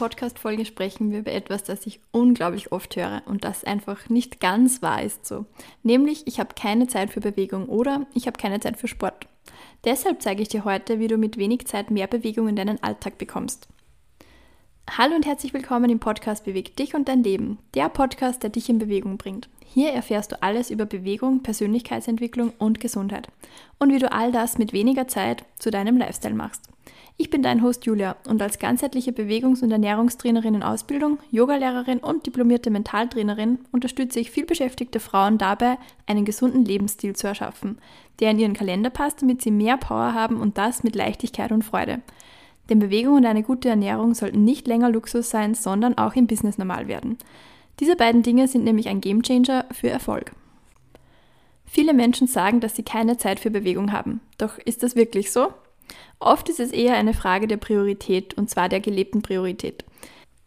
Podcast-Folge sprechen wir über etwas, das ich unglaublich oft höre und das einfach nicht ganz wahr ist so. Nämlich, ich habe keine Zeit für Bewegung oder ich habe keine Zeit für Sport. Deshalb zeige ich dir heute, wie du mit wenig Zeit mehr Bewegung in deinen Alltag bekommst. Hallo und herzlich willkommen im Podcast Beweg dich und dein Leben, der Podcast, der dich in Bewegung bringt. Hier erfährst du alles über Bewegung, Persönlichkeitsentwicklung und Gesundheit und wie du all das mit weniger Zeit zu deinem Lifestyle machst. Ich bin dein Host Julia und als ganzheitliche Bewegungs- und Ernährungstrainerin in Ausbildung, Yogalehrerin und diplomierte Mentaltrainerin unterstütze ich vielbeschäftigte Frauen dabei, einen gesunden Lebensstil zu erschaffen, der in ihren Kalender passt, damit sie mehr Power haben und das mit Leichtigkeit und Freude. Denn Bewegung und eine gute Ernährung sollten nicht länger Luxus sein, sondern auch im Business normal werden. Diese beiden Dinge sind nämlich ein Gamechanger für Erfolg. Viele Menschen sagen, dass sie keine Zeit für Bewegung haben. Doch ist das wirklich so? Oft ist es eher eine Frage der Priorität, und zwar der gelebten Priorität.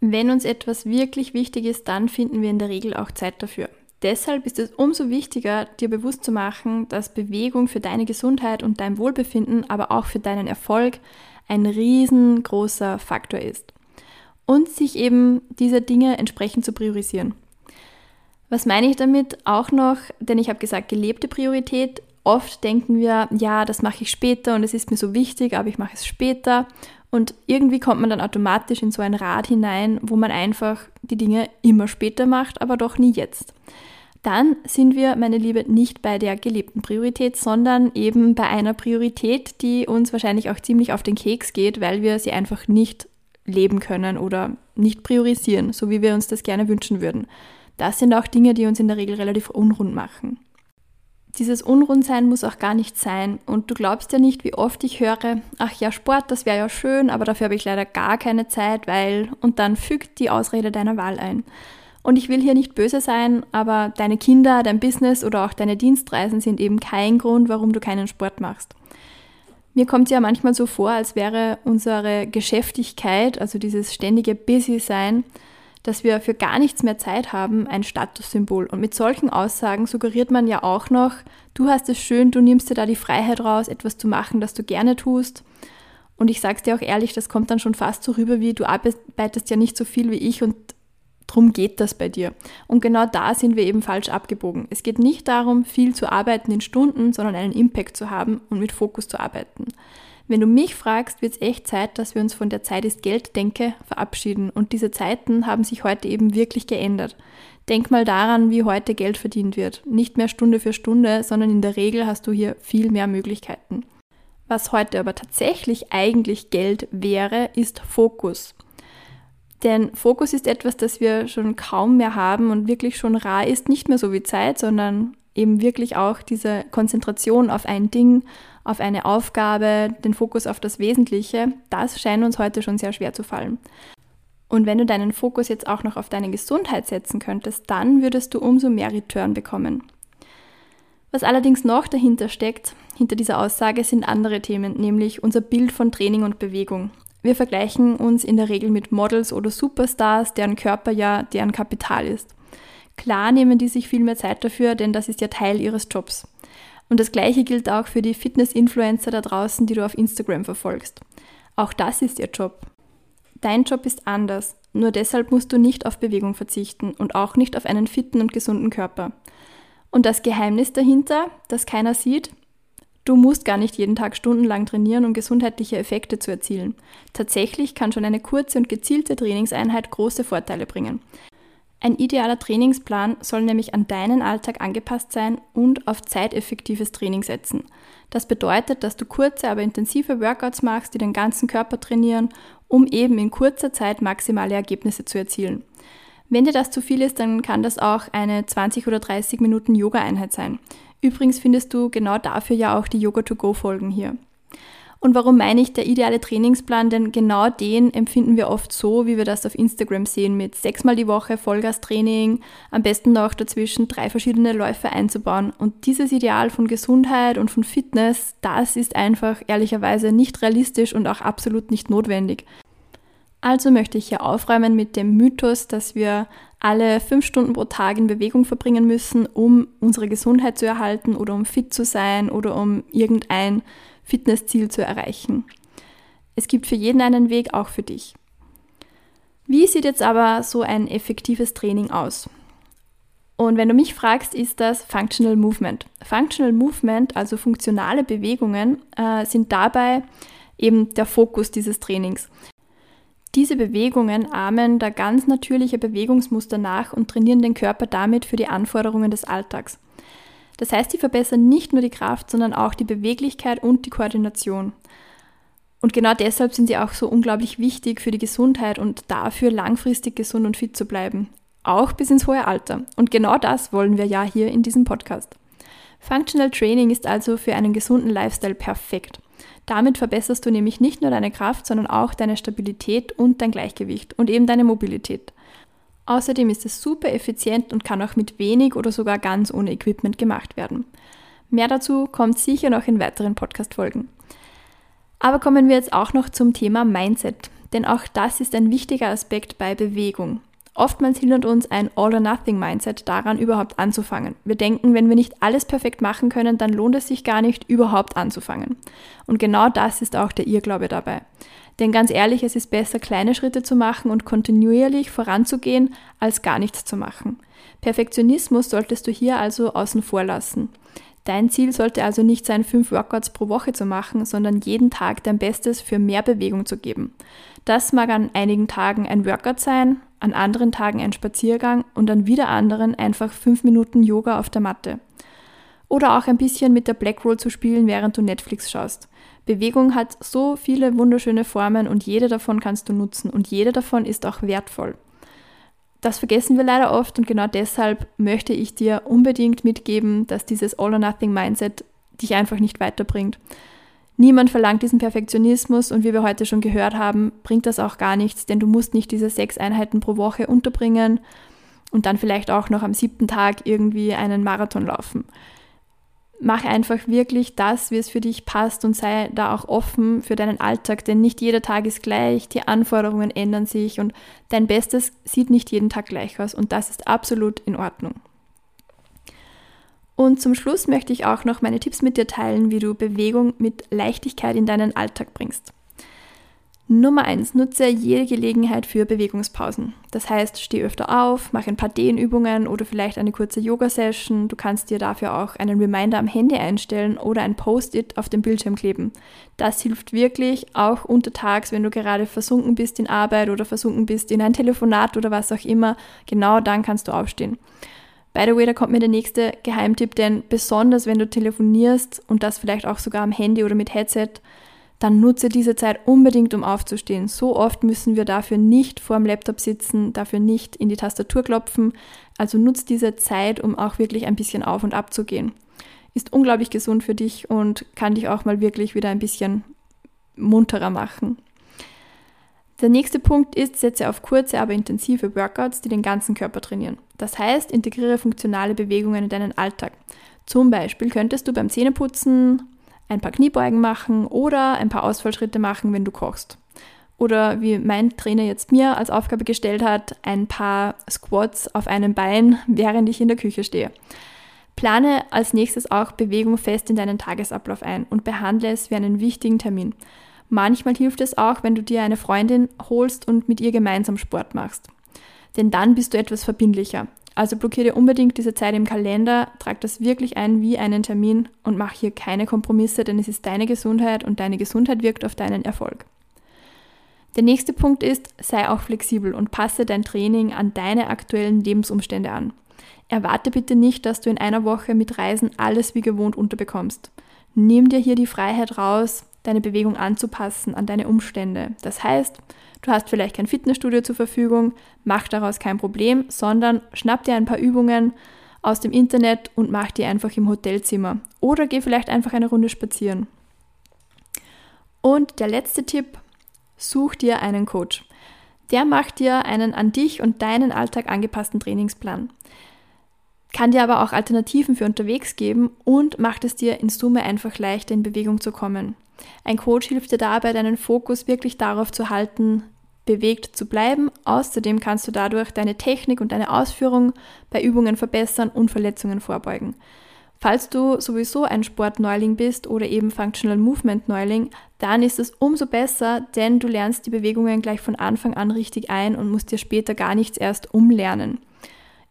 Wenn uns etwas wirklich wichtig ist, dann finden wir in der Regel auch Zeit dafür. Deshalb ist es umso wichtiger, dir bewusst zu machen, dass Bewegung für deine Gesundheit und dein Wohlbefinden, aber auch für deinen Erfolg ein riesengroßer Faktor ist. Und sich eben diese Dinge entsprechend zu priorisieren. Was meine ich damit auch noch? Denn ich habe gesagt, gelebte Priorität Oft denken wir, ja, das mache ich später und es ist mir so wichtig, aber ich mache es später. Und irgendwie kommt man dann automatisch in so ein Rad hinein, wo man einfach die Dinge immer später macht, aber doch nie jetzt. Dann sind wir, meine Liebe, nicht bei der gelebten Priorität, sondern eben bei einer Priorität, die uns wahrscheinlich auch ziemlich auf den Keks geht, weil wir sie einfach nicht leben können oder nicht priorisieren, so wie wir uns das gerne wünschen würden. Das sind auch Dinge, die uns in der Regel relativ unrund machen. Dieses Unrundsein muss auch gar nicht sein. Und du glaubst ja nicht, wie oft ich höre, ach ja, Sport, das wäre ja schön, aber dafür habe ich leider gar keine Zeit, weil... Und dann fügt die Ausrede deiner Wahl ein. Und ich will hier nicht böse sein, aber deine Kinder, dein Business oder auch deine Dienstreisen sind eben kein Grund, warum du keinen Sport machst. Mir kommt es ja manchmal so vor, als wäre unsere Geschäftigkeit, also dieses ständige Busy-Sein, dass wir für gar nichts mehr Zeit haben, ein Statussymbol. Und mit solchen Aussagen suggeriert man ja auch noch, du hast es schön, du nimmst dir da die Freiheit raus, etwas zu machen, das du gerne tust. Und ich sag's dir auch ehrlich, das kommt dann schon fast so rüber, wie du arbeitest ja nicht so viel wie ich und drum geht das bei dir. Und genau da sind wir eben falsch abgebogen. Es geht nicht darum, viel zu arbeiten in Stunden, sondern einen Impact zu haben und mit Fokus zu arbeiten. Wenn du mich fragst, wird es echt Zeit, dass wir uns von der Zeit ist Geld denke verabschieden. Und diese Zeiten haben sich heute eben wirklich geändert. Denk mal daran, wie heute Geld verdient wird. Nicht mehr Stunde für Stunde, sondern in der Regel hast du hier viel mehr Möglichkeiten. Was heute aber tatsächlich eigentlich Geld wäre, ist Fokus. Denn Fokus ist etwas, das wir schon kaum mehr haben und wirklich schon rar ist, nicht mehr so wie Zeit, sondern eben wirklich auch diese Konzentration auf ein Ding, auf eine Aufgabe, den Fokus auf das Wesentliche, das scheint uns heute schon sehr schwer zu fallen. Und wenn du deinen Fokus jetzt auch noch auf deine Gesundheit setzen könntest, dann würdest du umso mehr Return bekommen. Was allerdings noch dahinter steckt, hinter dieser Aussage, sind andere Themen, nämlich unser Bild von Training und Bewegung. Wir vergleichen uns in der Regel mit Models oder Superstars, deren Körper ja deren Kapital ist. Klar nehmen die sich viel mehr Zeit dafür, denn das ist ja Teil ihres Jobs. Und das gleiche gilt auch für die Fitness-Influencer da draußen, die du auf Instagram verfolgst. Auch das ist ihr Job. Dein Job ist anders, nur deshalb musst du nicht auf Bewegung verzichten und auch nicht auf einen fitten und gesunden Körper. Und das Geheimnis dahinter, das keiner sieht, du musst gar nicht jeden Tag stundenlang trainieren, um gesundheitliche Effekte zu erzielen. Tatsächlich kann schon eine kurze und gezielte Trainingseinheit große Vorteile bringen. Ein idealer Trainingsplan soll nämlich an deinen Alltag angepasst sein und auf zeiteffektives Training setzen. Das bedeutet, dass du kurze, aber intensive Workouts machst, die den ganzen Körper trainieren, um eben in kurzer Zeit maximale Ergebnisse zu erzielen. Wenn dir das zu viel ist, dann kann das auch eine 20 oder 30 Minuten Yoga-Einheit sein. Übrigens findest du genau dafür ja auch die Yoga-to-Go-Folgen hier. Und warum meine ich der ideale Trainingsplan? Denn genau den empfinden wir oft so, wie wir das auf Instagram sehen, mit sechsmal die Woche Vollgastraining, am besten noch dazwischen drei verschiedene Läufe einzubauen. Und dieses Ideal von Gesundheit und von Fitness, das ist einfach ehrlicherweise nicht realistisch und auch absolut nicht notwendig. Also möchte ich hier aufräumen mit dem Mythos, dass wir alle fünf Stunden pro Tag in Bewegung verbringen müssen, um unsere Gesundheit zu erhalten oder um fit zu sein oder um irgendein Fitnessziel zu erreichen. Es gibt für jeden einen Weg, auch für dich. Wie sieht jetzt aber so ein effektives Training aus? Und wenn du mich fragst, ist das Functional Movement. Functional Movement, also funktionale Bewegungen, äh, sind dabei eben der Fokus dieses Trainings. Diese Bewegungen ahmen da ganz natürliche Bewegungsmuster nach und trainieren den Körper damit für die Anforderungen des Alltags. Das heißt, sie verbessern nicht nur die Kraft, sondern auch die Beweglichkeit und die Koordination. Und genau deshalb sind sie auch so unglaublich wichtig für die Gesundheit und dafür langfristig gesund und fit zu bleiben. Auch bis ins hohe Alter. Und genau das wollen wir ja hier in diesem Podcast. Functional Training ist also für einen gesunden Lifestyle perfekt. Damit verbesserst du nämlich nicht nur deine Kraft, sondern auch deine Stabilität und dein Gleichgewicht und eben deine Mobilität. Außerdem ist es super effizient und kann auch mit wenig oder sogar ganz ohne Equipment gemacht werden. Mehr dazu kommt sicher noch in weiteren Podcast-Folgen. Aber kommen wir jetzt auch noch zum Thema Mindset, denn auch das ist ein wichtiger Aspekt bei Bewegung. Oftmals hindert uns ein All-or-Nothing-Mindset daran, überhaupt anzufangen. Wir denken, wenn wir nicht alles perfekt machen können, dann lohnt es sich gar nicht, überhaupt anzufangen. Und genau das ist auch der Irrglaube dabei. Denn ganz ehrlich, es ist besser, kleine Schritte zu machen und kontinuierlich voranzugehen, als gar nichts zu machen. Perfektionismus solltest du hier also außen vor lassen. Dein Ziel sollte also nicht sein, fünf Workouts pro Woche zu machen, sondern jeden Tag dein Bestes für mehr Bewegung zu geben. Das mag an einigen Tagen ein Workout sein, an anderen Tagen ein Spaziergang und an wieder anderen einfach fünf Minuten Yoga auf der Matte. Oder auch ein bisschen mit der Black Roll zu spielen, während du Netflix schaust. Bewegung hat so viele wunderschöne Formen und jede davon kannst du nutzen und jede davon ist auch wertvoll. Das vergessen wir leider oft und genau deshalb möchte ich dir unbedingt mitgeben, dass dieses All-or-Nothing-Mindset dich einfach nicht weiterbringt. Niemand verlangt diesen Perfektionismus und wie wir heute schon gehört haben, bringt das auch gar nichts, denn du musst nicht diese sechs Einheiten pro Woche unterbringen und dann vielleicht auch noch am siebten Tag irgendwie einen Marathon laufen mach einfach wirklich das, wie es für dich passt und sei da auch offen für deinen Alltag, denn nicht jeder Tag ist gleich, die Anforderungen ändern sich und dein Bestes sieht nicht jeden Tag gleich aus und das ist absolut in Ordnung. Und zum Schluss möchte ich auch noch meine Tipps mit dir teilen, wie du Bewegung mit Leichtigkeit in deinen Alltag bringst. Nummer eins: Nutze jede Gelegenheit für Bewegungspausen. Das heißt, steh öfter auf, mach ein paar Dehnübungen oder vielleicht eine kurze Yoga-Session. Du kannst dir dafür auch einen Reminder am Handy einstellen oder ein Post-it auf dem Bildschirm kleben. Das hilft wirklich, auch untertags, wenn du gerade versunken bist in Arbeit oder versunken bist in ein Telefonat oder was auch immer. Genau dann kannst du aufstehen. By the way, da kommt mir der nächste Geheimtipp, denn besonders wenn du telefonierst und das vielleicht auch sogar am Handy oder mit Headset, dann nutze diese Zeit unbedingt, um aufzustehen. So oft müssen wir dafür nicht vor dem Laptop sitzen, dafür nicht in die Tastatur klopfen. Also nutze diese Zeit, um auch wirklich ein bisschen auf und ab zu gehen. Ist unglaublich gesund für dich und kann dich auch mal wirklich wieder ein bisschen munterer machen. Der nächste Punkt ist, setze auf kurze, aber intensive Workouts, die den ganzen Körper trainieren. Das heißt, integriere funktionale Bewegungen in deinen Alltag. Zum Beispiel könntest du beim Zähneputzen ein paar Kniebeugen machen oder ein paar Ausfallschritte machen, wenn du kochst. Oder wie mein Trainer jetzt mir als Aufgabe gestellt hat, ein paar Squats auf einem Bein, während ich in der Küche stehe. Plane als nächstes auch Bewegung fest in deinen Tagesablauf ein und behandle es wie einen wichtigen Termin. Manchmal hilft es auch, wenn du dir eine Freundin holst und mit ihr gemeinsam Sport machst. Denn dann bist du etwas verbindlicher. Also blockiere unbedingt diese Zeit im Kalender, trag das wirklich ein wie einen Termin und mach hier keine Kompromisse, denn es ist deine Gesundheit und deine Gesundheit wirkt auf deinen Erfolg. Der nächste Punkt ist, sei auch flexibel und passe dein Training an deine aktuellen Lebensumstände an. Erwarte bitte nicht, dass du in einer Woche mit Reisen alles wie gewohnt unterbekommst. Nimm dir hier die Freiheit raus, deine Bewegung anzupassen an deine Umstände. Das heißt, du hast vielleicht kein Fitnessstudio zur Verfügung, mach daraus kein Problem, sondern schnapp dir ein paar Übungen aus dem Internet und mach die einfach im Hotelzimmer. Oder geh vielleicht einfach eine Runde spazieren. Und der letzte Tipp, such dir einen Coach. Der macht dir einen an dich und deinen Alltag angepassten Trainingsplan. Kann dir aber auch Alternativen für unterwegs geben und macht es dir in Summe einfach leichter in Bewegung zu kommen. Ein Coach hilft dir dabei, deinen Fokus wirklich darauf zu halten, bewegt zu bleiben. Außerdem kannst du dadurch deine Technik und deine Ausführung bei Übungen verbessern und Verletzungen vorbeugen. Falls du sowieso ein Sportneuling bist oder eben Functional Movement Neuling, dann ist es umso besser, denn du lernst die Bewegungen gleich von Anfang an richtig ein und musst dir später gar nichts erst umlernen.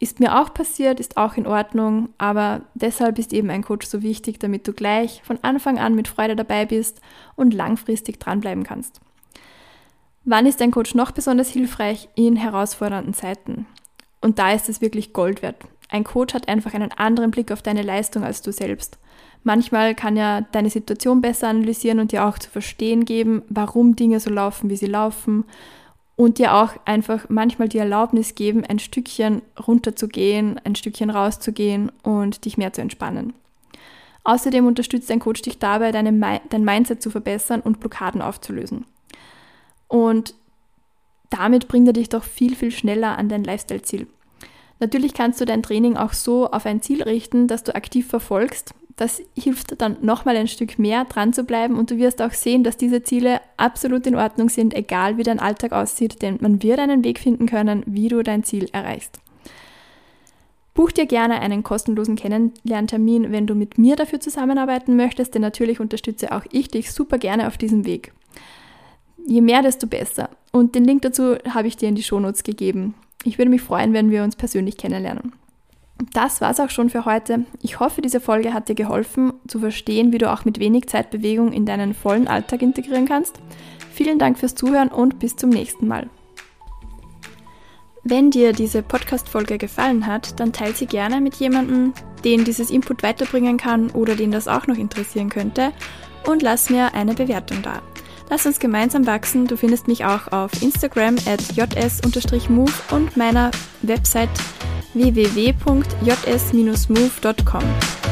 Ist mir auch passiert, ist auch in Ordnung, aber deshalb ist eben ein Coach so wichtig, damit du gleich von Anfang an mit Freude dabei bist und langfristig dranbleiben kannst. Wann ist ein Coach noch besonders hilfreich? In herausfordernden Zeiten. Und da ist es wirklich Gold wert. Ein Coach hat einfach einen anderen Blick auf deine Leistung als du selbst. Manchmal kann er deine Situation besser analysieren und dir auch zu verstehen geben, warum Dinge so laufen, wie sie laufen. Und dir auch einfach manchmal die Erlaubnis geben, ein Stückchen runterzugehen, ein Stückchen rauszugehen und dich mehr zu entspannen. Außerdem unterstützt dein Coach dich dabei, deine, dein Mindset zu verbessern und Blockaden aufzulösen. Und damit bringt er dich doch viel, viel schneller an dein Lifestyle-Ziel. Natürlich kannst du dein Training auch so auf ein Ziel richten, dass du aktiv verfolgst. Das hilft dann nochmal ein Stück mehr dran zu bleiben und du wirst auch sehen, dass diese Ziele absolut in Ordnung sind, egal wie dein Alltag aussieht, denn man wird einen Weg finden können, wie du dein Ziel erreichst. Buch dir gerne einen kostenlosen Kennenlerntermin, wenn du mit mir dafür zusammenarbeiten möchtest, denn natürlich unterstütze auch ich dich super gerne auf diesem Weg je mehr, desto besser. Und den Link dazu habe ich dir in die Shownotes gegeben. Ich würde mich freuen, wenn wir uns persönlich kennenlernen. Das war's auch schon für heute. Ich hoffe, diese Folge hat dir geholfen, zu verstehen, wie du auch mit wenig Zeitbewegung in deinen vollen Alltag integrieren kannst. Vielen Dank fürs Zuhören und bis zum nächsten Mal. Wenn dir diese Podcast-Folge gefallen hat, dann teile sie gerne mit jemandem, den dieses Input weiterbringen kann oder den das auch noch interessieren könnte und lass mir eine Bewertung da. Lass uns gemeinsam wachsen. Du findest mich auch auf Instagram at js-move und meiner Website www.js-move.com.